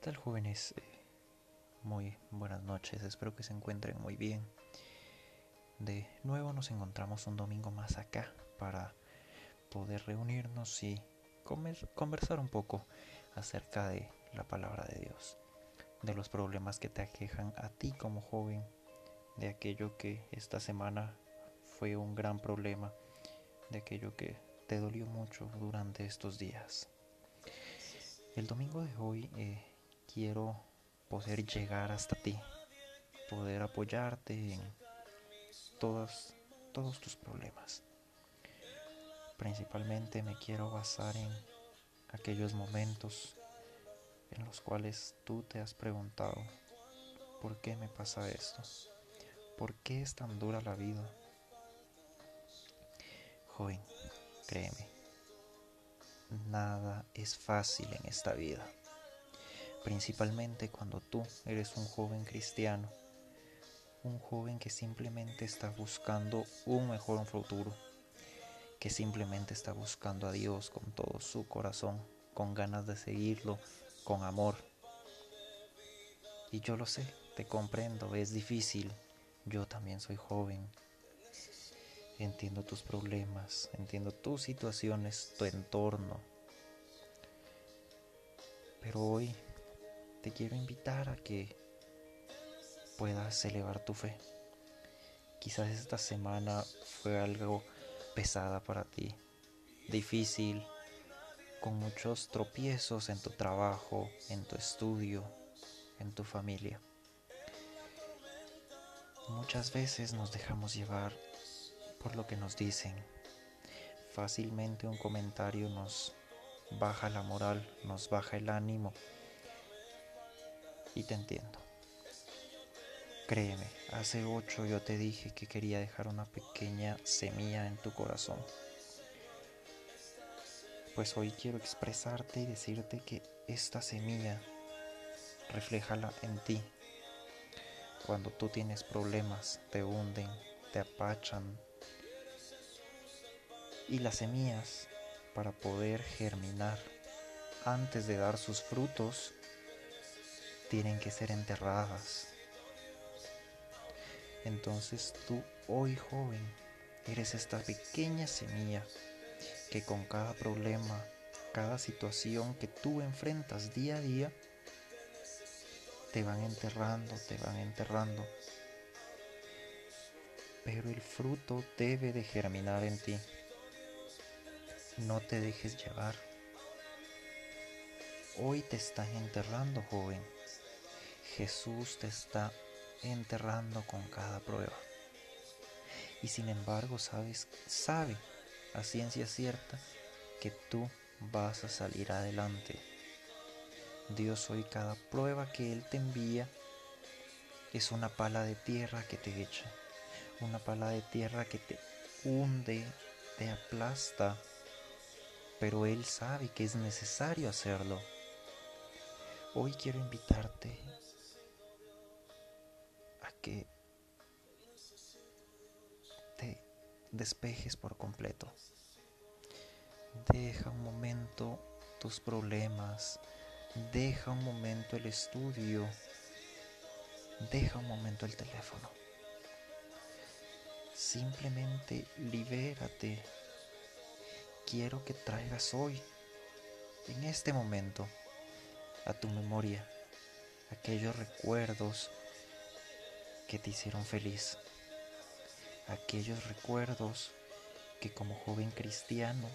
tal jóvenes? Eh, muy buenas noches, espero que se encuentren muy bien. De nuevo nos encontramos un domingo más acá para poder reunirnos y conversar un poco acerca de la palabra de Dios, de los problemas que te aquejan a ti como joven, de aquello que esta semana fue un gran problema, de aquello que te dolió mucho durante estos días. El domingo de hoy eh, quiero poder llegar hasta ti, poder apoyarte en todos, tus problemas. Principalmente me quiero basar en aquellos momentos en los cuales tú te has preguntado, ¿por qué me pasa esto? ¿Por qué es tan dura la vida? Joven, créeme, nada es fácil en esta vida principalmente cuando tú eres un joven cristiano, un joven que simplemente está buscando un mejor futuro, que simplemente está buscando a Dios con todo su corazón, con ganas de seguirlo, con amor. Y yo lo sé, te comprendo, es difícil, yo también soy joven. Entiendo tus problemas, entiendo tus situaciones, tu entorno. Pero hoy te quiero invitar a que puedas elevar tu fe. Quizás esta semana fue algo pesada para ti, difícil, con muchos tropiezos en tu trabajo, en tu estudio, en tu familia. Muchas veces nos dejamos llevar por lo que nos dicen. Fácilmente un comentario nos baja la moral, nos baja el ánimo y te entiendo. Créeme, hace ocho yo te dije que quería dejar una pequeña semilla en tu corazón. Pues hoy quiero expresarte y decirte que esta semilla, refléjala en ti. Cuando tú tienes problemas, te hunden, te apachan. Y las semillas, para poder germinar antes de dar sus frutos, tienen que ser enterradas. Entonces tú hoy joven eres esta pequeña semilla que con cada problema, cada situación que tú enfrentas día a día, te van enterrando, te van enterrando. Pero el fruto debe de germinar en ti. No te dejes llevar. Hoy te están enterrando, joven. Jesús te está enterrando con cada prueba. Y sin embargo, sabes, sabe a ciencia cierta que tú vas a salir adelante. Dios hoy cada prueba que Él te envía es una pala de tierra que te echa, una pala de tierra que te hunde, te aplasta, pero Él sabe que es necesario hacerlo. Hoy quiero invitarte te despejes por completo. Deja un momento tus problemas, deja un momento el estudio, deja un momento el teléfono. Simplemente libérate. Quiero que traigas hoy, en este momento, a tu memoria aquellos recuerdos que te hicieron feliz, aquellos recuerdos que como joven cristiano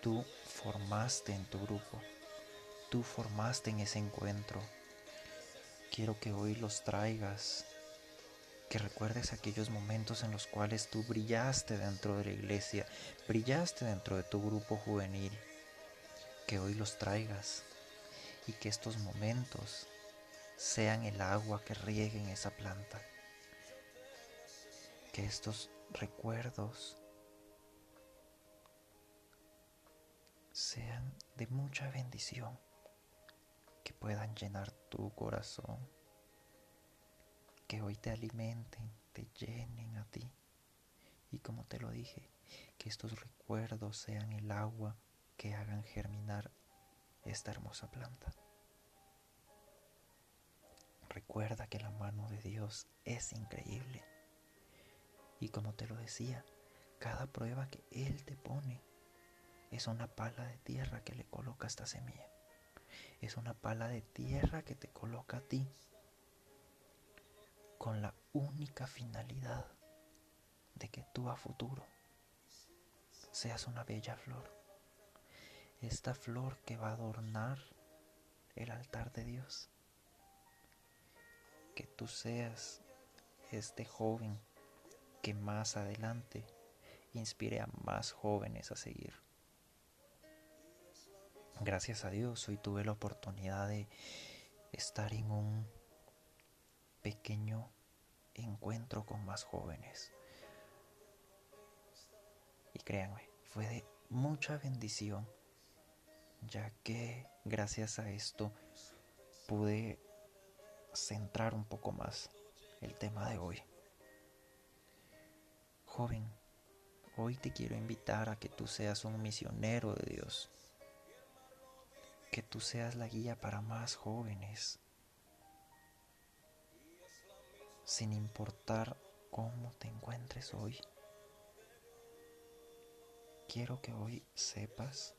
tú formaste en tu grupo, tú formaste en ese encuentro. Quiero que hoy los traigas, que recuerdes aquellos momentos en los cuales tú brillaste dentro de la iglesia, brillaste dentro de tu grupo juvenil, que hoy los traigas y que estos momentos sean el agua que rieguen esa planta. Que estos recuerdos sean de mucha bendición, que puedan llenar tu corazón, que hoy te alimenten, te llenen a ti. Y como te lo dije, que estos recuerdos sean el agua que hagan germinar esta hermosa planta. Recuerda que la mano de Dios es increíble. Y como te lo decía, cada prueba que Él te pone es una pala de tierra que le coloca esta semilla. Es una pala de tierra que te coloca a ti con la única finalidad de que tú a futuro seas una bella flor. Esta flor que va a adornar el altar de Dios. Que tú seas este joven que más adelante inspire a más jóvenes a seguir. Gracias a Dios hoy tuve la oportunidad de estar en un pequeño encuentro con más jóvenes. Y créanme, fue de mucha bendición, ya que gracias a esto pude centrar un poco más el tema de hoy. Joven, hoy te quiero invitar a que tú seas un misionero de Dios, que tú seas la guía para más jóvenes, sin importar cómo te encuentres hoy. Quiero que hoy sepas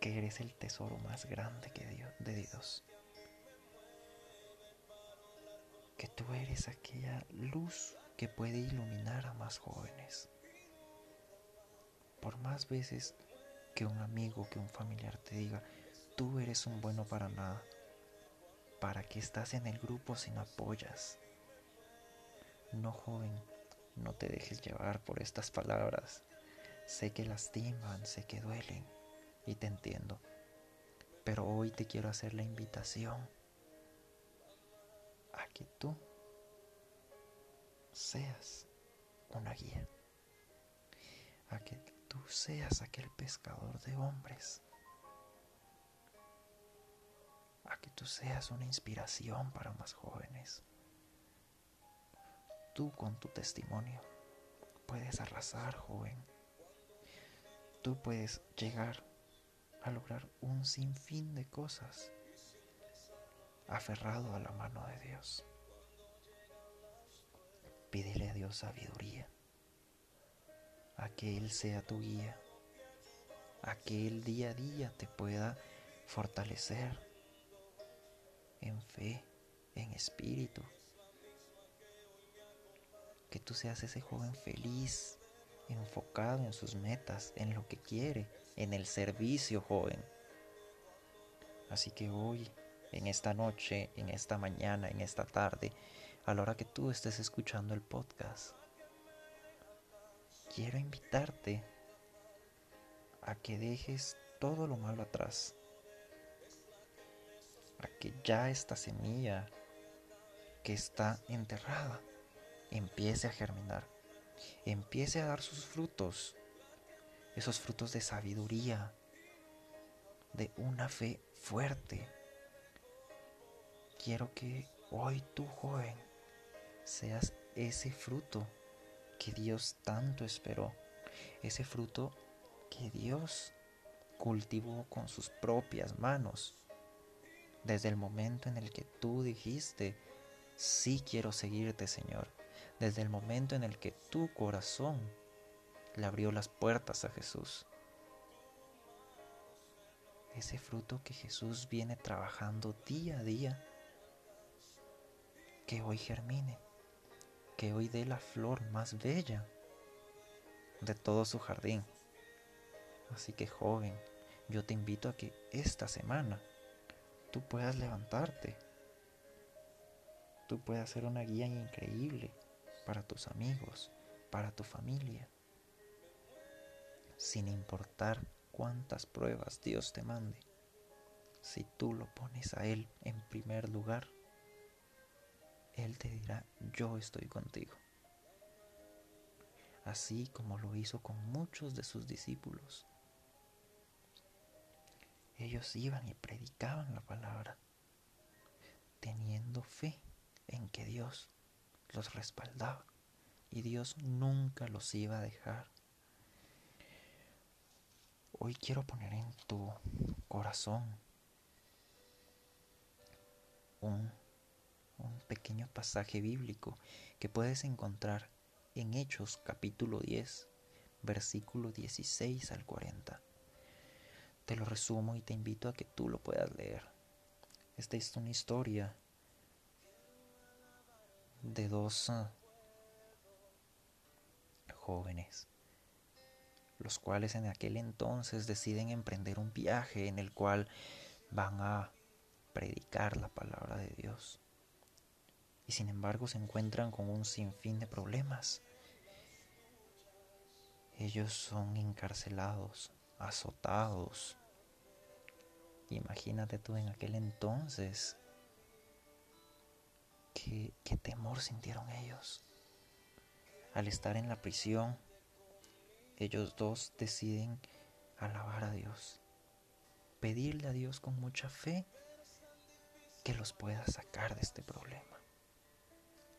que eres el tesoro más grande que Dios, de Dios. Que tú eres aquella luz que puede iluminar a más jóvenes. Por más veces que un amigo, que un familiar te diga, tú eres un bueno para nada, ¿para qué estás en el grupo si no apoyas? No, joven, no te dejes llevar por estas palabras. Sé que lastiman, sé que duelen y te entiendo. Pero hoy te quiero hacer la invitación a que tú seas una guía, a que tú seas aquel pescador de hombres, a que tú seas una inspiración para más jóvenes. Tú con tu testimonio puedes arrasar, joven. Tú puedes llegar a lograr un sinfín de cosas aferrado a la mano de Dios. Pídele a Dios sabiduría, a que Él sea tu guía, a que Él día a día te pueda fortalecer en fe, en espíritu. Que tú seas ese joven feliz, enfocado en sus metas, en lo que quiere, en el servicio joven. Así que hoy, en esta noche, en esta mañana, en esta tarde, a la hora que tú estés escuchando el podcast, quiero invitarte a que dejes todo lo malo atrás, a que ya esta semilla que está enterrada empiece a germinar, empiece a dar sus frutos, esos frutos de sabiduría, de una fe fuerte. Quiero que hoy tú, joven, seas ese fruto que Dios tanto esperó, ese fruto que Dios cultivó con sus propias manos. Desde el momento en el que tú dijiste, sí quiero seguirte, Señor. Desde el momento en el que tu corazón le abrió las puertas a Jesús. Ese fruto que Jesús viene trabajando día a día, que hoy germine que hoy dé la flor más bella de todo su jardín. Así que joven, yo te invito a que esta semana tú puedas levantarte, tú puedas ser una guía increíble para tus amigos, para tu familia, sin importar cuántas pruebas Dios te mande. Si tú lo pones a Él en primer lugar, él te dirá, yo estoy contigo. Así como lo hizo con muchos de sus discípulos. Ellos iban y predicaban la palabra, teniendo fe en que Dios los respaldaba y Dios nunca los iba a dejar. Hoy quiero poner en tu corazón un, pequeño pasaje bíblico que puedes encontrar en Hechos capítulo 10, versículo 16 al 40. Te lo resumo y te invito a que tú lo puedas leer. Esta es una historia de dos uh, jóvenes, los cuales en aquel entonces deciden emprender un viaje en el cual van a predicar la palabra de Dios. Y sin embargo se encuentran con un sinfín de problemas. Ellos son encarcelados, azotados. Imagínate tú en aquel entonces qué, temor sintieron ellos. Al estar en la prisión, ellos dos deciden alabar a Dios, pedirle a Dios con mucha fe que los pueda sacar de este problema,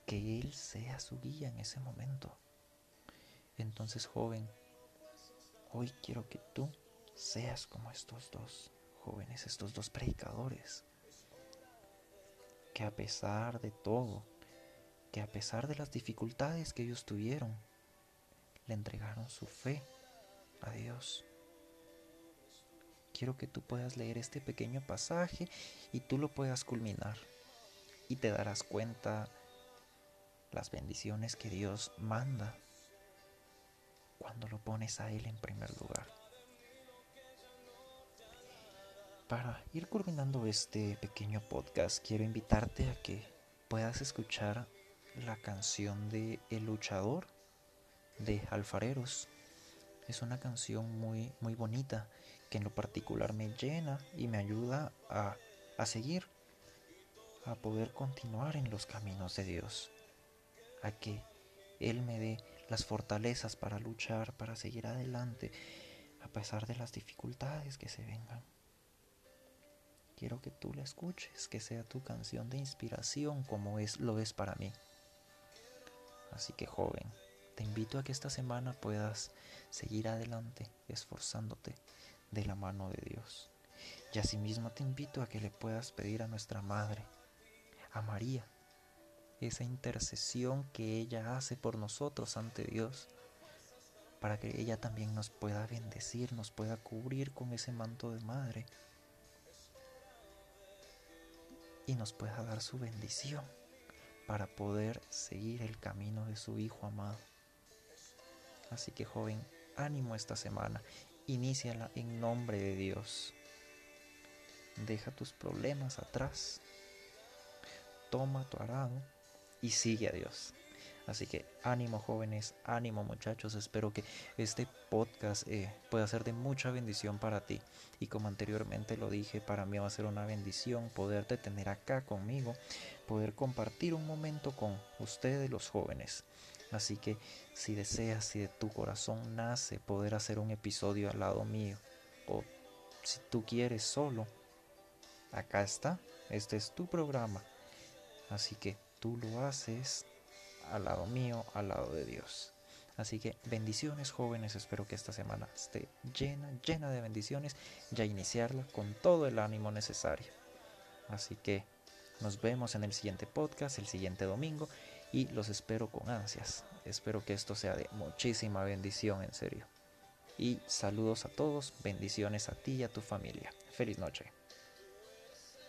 que Él sea su guía en ese momento. Entonces, joven, hoy quiero que tú seas como estos dos jóvenes, estos dos predicadores, que a pesar de todo, que a pesar de las dificultades que ellos tuvieron, le entregaron su fe a Dios. Quiero que tú puedas leer este pequeño pasaje y tú lo puedas culminar y te darás cuenta las bendiciones que Dios manda cuando lo pones a Él en primer lugar. Para ir culminando este pequeño podcast, quiero invitarte a que puedas escuchar la canción de El luchador de Alfareros. Es una canción muy, muy bonita que en lo particular me llena y me ayuda a, a seguir, a poder continuar en los caminos de Dios, a que Él me dé las fortalezas para luchar, para seguir adelante, a pesar de las dificultades que se vengan. Quiero que tú la escuches, que sea tu canción de inspiración como es lo es para mí. Así que joven, te invito a que esta semana puedas seguir adelante, esforzándote de la mano de Dios. Y asimismo te invito a que le puedas pedir a nuestra Madre, a María, esa intercesión que ella hace por nosotros ante Dios, para que ella también nos pueda bendecir, nos pueda cubrir con ese manto de madre y nos pueda dar su bendición para poder seguir el camino de su Hijo amado. Así que joven, ánimo esta semana, iníciala en nombre de Dios. Deja tus problemas atrás, toma tu arado y sigue a Dios. Así que ánimo jóvenes, ánimo muchachos, espero que este podcast eh, pueda ser de mucha bendición para ti. Y como anteriormente lo dije, para mí va a ser una bendición poderte tener acá conmigo, poder compartir un momento con ustedes los jóvenes. Así que si deseas, si de tu corazón nace poder hacer un episodio al lado mío, o si tú quieres solo, acá está, este es tu programa. Así que tú lo haces al lado mío, al lado de Dios. Así que bendiciones jóvenes, espero que esta semana esté llena, llena de bendiciones, ya iniciarla con todo el ánimo necesario. Así que nos vemos en el siguiente podcast, el siguiente domingo, y los espero con ansias. Espero que esto sea de muchísima bendición, en serio. Y saludos a todos, bendiciones a ti y a tu familia. Feliz noche.